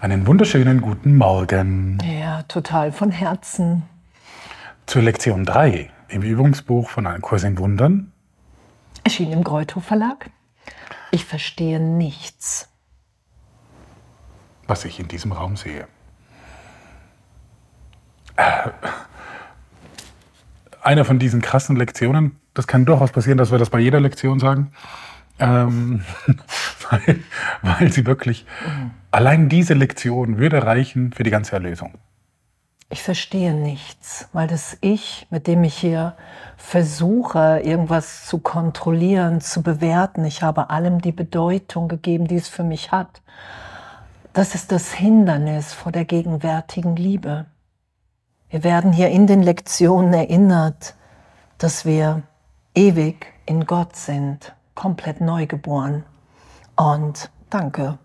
Einen wunderschönen guten Morgen. Ja, total von Herzen. Zur Lektion 3 im Übungsbuch von einem Kurs in Wundern. Erschien im Greuthof Verlag. Ich verstehe nichts. Was ich in diesem Raum sehe. Äh, einer von diesen krassen Lektionen, das kann durchaus passieren, dass wir das bei jeder Lektion sagen, ähm, weil, weil sie wirklich, mhm. allein diese Lektion würde reichen für die ganze Erlösung. Ich verstehe nichts, weil das Ich, mit dem ich hier versuche, irgendwas zu kontrollieren, zu bewerten, ich habe allem die Bedeutung gegeben, die es für mich hat. Das ist das Hindernis vor der gegenwärtigen Liebe. Wir werden hier in den Lektionen erinnert, dass wir ewig in Gott sind komplett neu geboren. Und danke.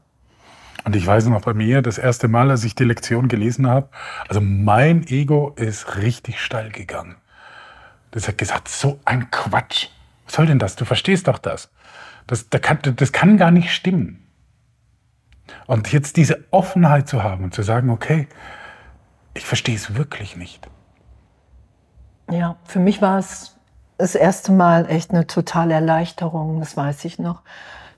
Und ich weiß noch bei mir, das erste Mal, als ich die Lektion gelesen habe, also mein Ego ist richtig steil gegangen. Das hat gesagt, so ein Quatsch. Was soll denn das? Du verstehst doch das. Das, das, kann, das kann gar nicht stimmen. Und jetzt diese Offenheit zu haben und zu sagen, okay, ich verstehe es wirklich nicht. Ja, für mich war es das erste Mal echt eine totale Erleichterung, das weiß ich noch.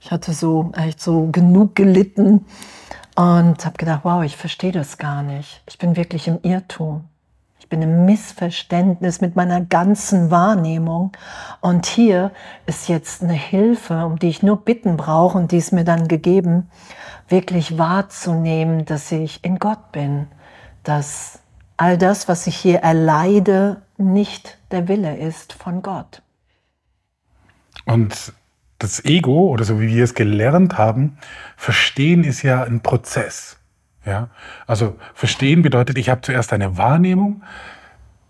Ich hatte so echt so genug gelitten und habe gedacht, wow, ich verstehe das gar nicht. Ich bin wirklich im Irrtum. Ich bin im Missverständnis mit meiner ganzen Wahrnehmung. Und hier ist jetzt eine Hilfe, um die ich nur bitten brauche und die ist mir dann gegeben, wirklich wahrzunehmen, dass ich in Gott bin, dass all das, was ich hier erleide, nicht der Wille ist von Gott. Und das Ego, oder so wie wir es gelernt haben, verstehen ist ja ein Prozess. Ja? Also verstehen bedeutet, ich habe zuerst eine Wahrnehmung,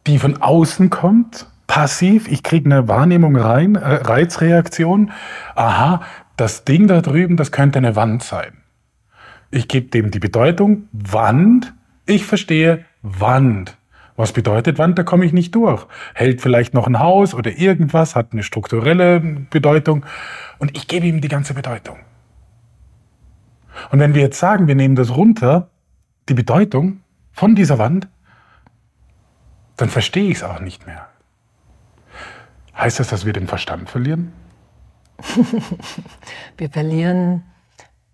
die von außen kommt, passiv, ich kriege eine Wahrnehmung rein, äh, Reizreaktion, aha, das Ding da drüben, das könnte eine Wand sein. Ich gebe dem die Bedeutung Wand, ich verstehe Wand. Was bedeutet Wand? Da komme ich nicht durch. Hält vielleicht noch ein Haus oder irgendwas, hat eine strukturelle Bedeutung und ich gebe ihm die ganze Bedeutung. Und wenn wir jetzt sagen, wir nehmen das runter, die Bedeutung von dieser Wand, dann verstehe ich es auch nicht mehr. Heißt das, dass wir den Verstand verlieren? wir verlieren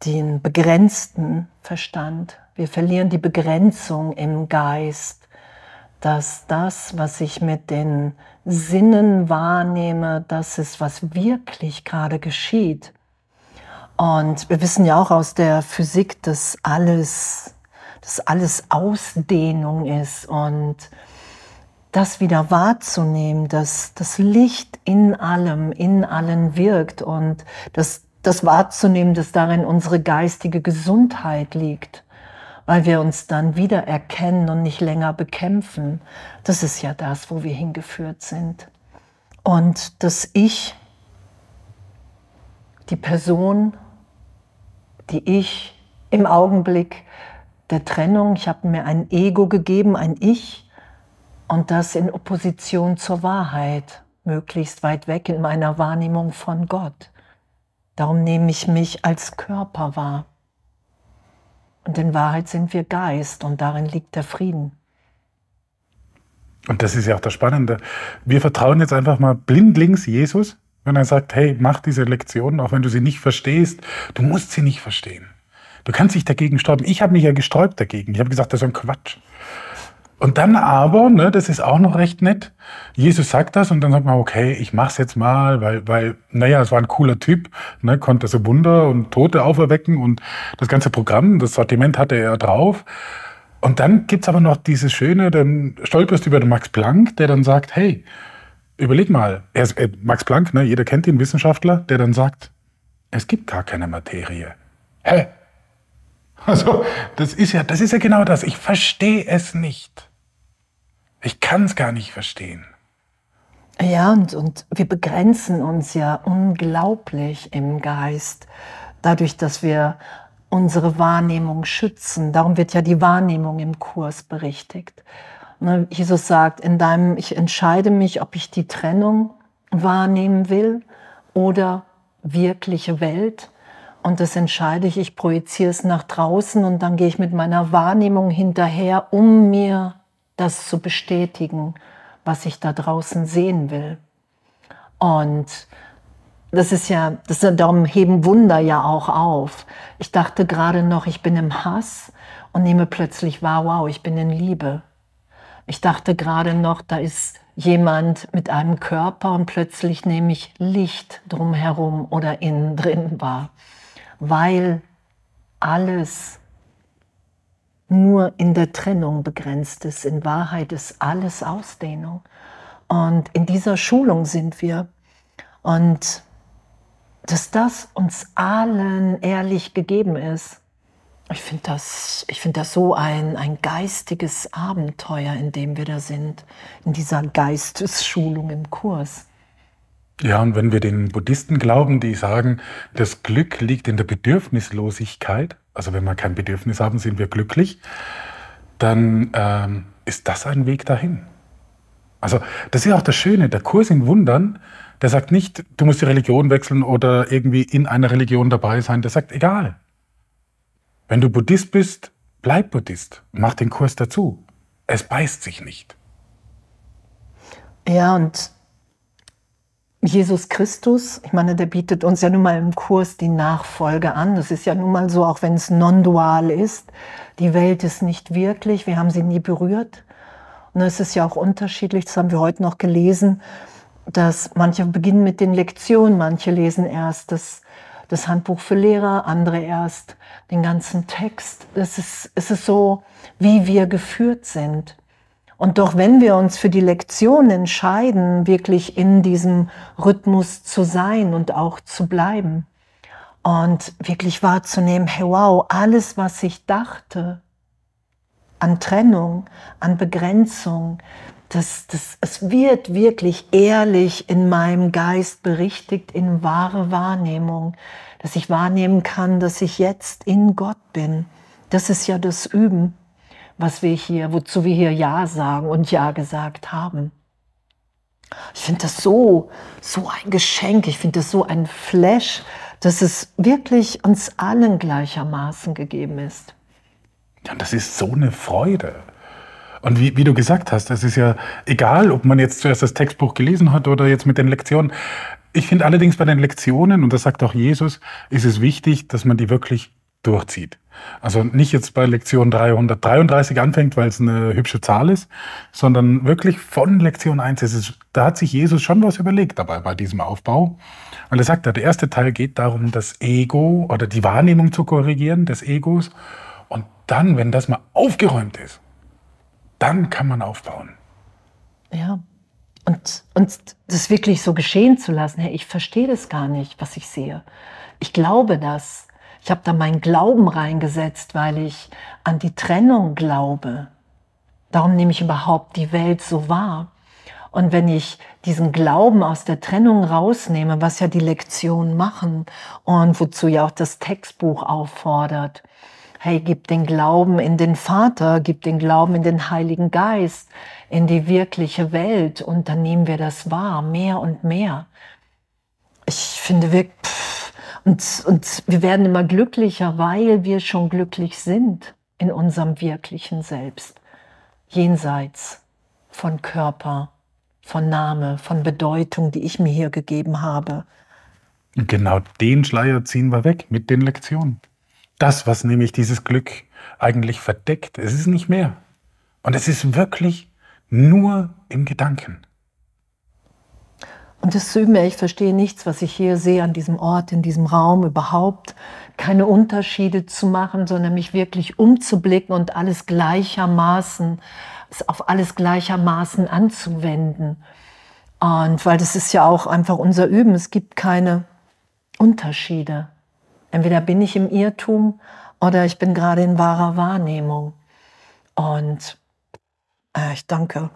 den begrenzten Verstand. Wir verlieren die Begrenzung im Geist dass das, was ich mit den Sinnen wahrnehme, das ist, was wirklich gerade geschieht. Und wir wissen ja auch aus der Physik, dass alles, dass alles Ausdehnung ist und das wieder wahrzunehmen, dass das Licht in allem, in allen wirkt und das, das wahrzunehmen, dass darin unsere geistige Gesundheit liegt weil wir uns dann wieder erkennen und nicht länger bekämpfen. Das ist ja das, wo wir hingeführt sind. Und dass ich, die Person, die ich im Augenblick der Trennung, ich habe mir ein Ego gegeben, ein Ich, und das in Opposition zur Wahrheit, möglichst weit weg in meiner Wahrnehmung von Gott. Darum nehme ich mich als Körper wahr. Und in Wahrheit sind wir Geist und darin liegt der Frieden. Und das ist ja auch das Spannende. Wir vertrauen jetzt einfach mal blindlings Jesus, wenn er sagt, hey, mach diese Lektion, auch wenn du sie nicht verstehst. Du musst sie nicht verstehen. Du kannst dich dagegen sträuben. Ich habe mich ja gesträubt dagegen. Ich habe gesagt, das ist ein Quatsch. Und dann aber, ne, das ist auch noch recht nett, Jesus sagt das und dann sagt man, okay, ich mach's jetzt mal, weil, weil, naja, es war ein cooler Typ, ne, konnte so Wunder und Tote auferwecken und das ganze Programm, das Sortiment hatte er drauf. Und dann gibt's aber noch dieses Schöne, dann stolperst du über den Max Planck, der dann sagt, hey, überleg mal, er ist, äh, Max Planck, ne, jeder kennt ihn, Wissenschaftler, der dann sagt, es gibt gar keine Materie. Hä? Also, das ist ja, das ist ja genau das. Ich verstehe es nicht. Ich kann es gar nicht verstehen. Ja, und, und wir begrenzen uns ja unglaublich im Geist, dadurch, dass wir unsere Wahrnehmung schützen. Darum wird ja die Wahrnehmung im Kurs berichtigt. Ne, Jesus sagt, in deinem, ich entscheide mich, ob ich die Trennung wahrnehmen will oder wirkliche Welt. Und das entscheide ich, ich projiziere es nach draußen und dann gehe ich mit meiner Wahrnehmung hinterher, um mir das zu bestätigen, was ich da draußen sehen will. Und das ist ja, das darum heben Wunder ja auch auf. Ich dachte gerade noch, ich bin im Hass und nehme plötzlich wahr, wow, ich bin in Liebe. Ich dachte gerade noch, da ist jemand mit einem Körper und plötzlich nehme ich Licht drumherum oder innen drin wahr, weil alles nur in der Trennung begrenzt ist. In Wahrheit ist alles Ausdehnung. Und in dieser Schulung sind wir. Und dass das uns allen ehrlich gegeben ist. Ich finde das, find das so ein, ein geistiges Abenteuer, in dem wir da sind, in dieser Geistesschulung im Kurs. Ja, und wenn wir den Buddhisten glauben, die sagen, das Glück liegt in der Bedürfnislosigkeit, also wenn wir kein Bedürfnis haben, sind wir glücklich, dann ähm, ist das ein Weg dahin. Also das ist auch das Schöne, der Kurs in Wundern, der sagt nicht, du musst die Religion wechseln oder irgendwie in einer Religion dabei sein, der sagt, egal. Wenn du Buddhist bist, bleib Buddhist, mach den Kurs dazu. Es beißt sich nicht. Ja, und Jesus Christus, ich meine, der bietet uns ja nun mal im Kurs die Nachfolge an. Das ist ja nun mal so, auch wenn es non-dual ist. Die Welt ist nicht wirklich, wir haben sie nie berührt. Und es ist ja auch unterschiedlich, das haben wir heute noch gelesen, dass manche beginnen mit den Lektionen, manche lesen erst das, das Handbuch für Lehrer, andere erst den ganzen Text. Es ist, es ist so, wie wir geführt sind. Und doch wenn wir uns für die Lektion entscheiden, wirklich in diesem Rhythmus zu sein und auch zu bleiben und wirklich wahrzunehmen, hey wow, alles, was ich dachte an Trennung, an Begrenzung, das, das, es wird wirklich ehrlich in meinem Geist berichtigt, in wahre Wahrnehmung, dass ich wahrnehmen kann, dass ich jetzt in Gott bin. Das ist ja das Üben was wir hier, wozu wir hier Ja sagen und Ja gesagt haben. Ich finde das so, so ein Geschenk. Ich finde das so ein Flash, dass es wirklich uns allen gleichermaßen gegeben ist. Ja, das ist so eine Freude. Und wie, wie du gesagt hast, es ist ja egal, ob man jetzt zuerst das Textbuch gelesen hat oder jetzt mit den Lektionen. Ich finde allerdings bei den Lektionen, und das sagt auch Jesus, ist es wichtig, dass man die wirklich durchzieht. Also nicht jetzt bei Lektion 333 anfängt, weil es eine hübsche Zahl ist, sondern wirklich von Lektion 1 ist es, da hat sich Jesus schon was überlegt dabei bei diesem Aufbau. Weil er sagt, der erste Teil geht darum, das Ego oder die Wahrnehmung zu korrigieren des Egos. Und dann, wenn das mal aufgeräumt ist, dann kann man aufbauen. Ja. Und, und das wirklich so geschehen zu lassen, hey, ich verstehe das gar nicht, was ich sehe. Ich glaube das. Ich habe da meinen Glauben reingesetzt, weil ich an die Trennung glaube. Darum nehme ich überhaupt die Welt so wahr. Und wenn ich diesen Glauben aus der Trennung rausnehme, was ja die Lektionen machen und wozu ja auch das Textbuch auffordert, hey, gib den Glauben in den Vater, gib den Glauben in den Heiligen Geist, in die wirkliche Welt und dann nehmen wir das wahr, mehr und mehr. Ich finde wirklich, und, und wir werden immer glücklicher, weil wir schon glücklich sind in unserem wirklichen Selbst, jenseits von Körper, von Name, von Bedeutung, die ich mir hier gegeben habe. Genau den Schleier ziehen wir weg mit den Lektionen. Das, was nämlich dieses Glück eigentlich verdeckt, es ist nicht mehr. Und es ist wirklich nur im Gedanken. Und das Üben, ich verstehe nichts, was ich hier sehe an diesem Ort, in diesem Raum überhaupt. Keine Unterschiede zu machen, sondern mich wirklich umzublicken und alles gleichermaßen, auf alles gleichermaßen anzuwenden. Und weil das ist ja auch einfach unser Üben. Es gibt keine Unterschiede. Entweder bin ich im Irrtum oder ich bin gerade in wahrer Wahrnehmung. Und äh, ich danke.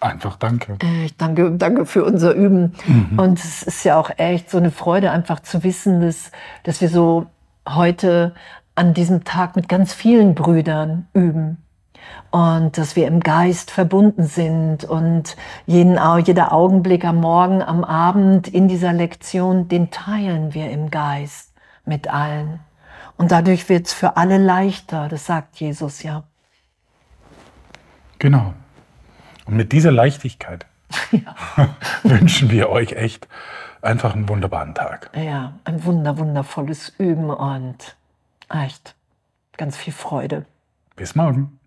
Einfach danke. Äh, ich danke, danke für unser Üben. Mhm. Und es ist ja auch echt so eine Freude, einfach zu wissen, dass, dass wir so heute an diesem Tag mit ganz vielen Brüdern üben. und dass wir im Geist verbunden sind und jeden, jeder Augenblick am Morgen, am Abend in dieser Lektion, den teilen wir im Geist mit allen. Und dadurch wird es für alle leichter, das sagt Jesus ja. Genau. Und mit dieser Leichtigkeit ja. wünschen wir euch echt einfach einen wunderbaren Tag. Ja, ein wunder, wundervolles Üben und echt ganz viel Freude. Bis morgen.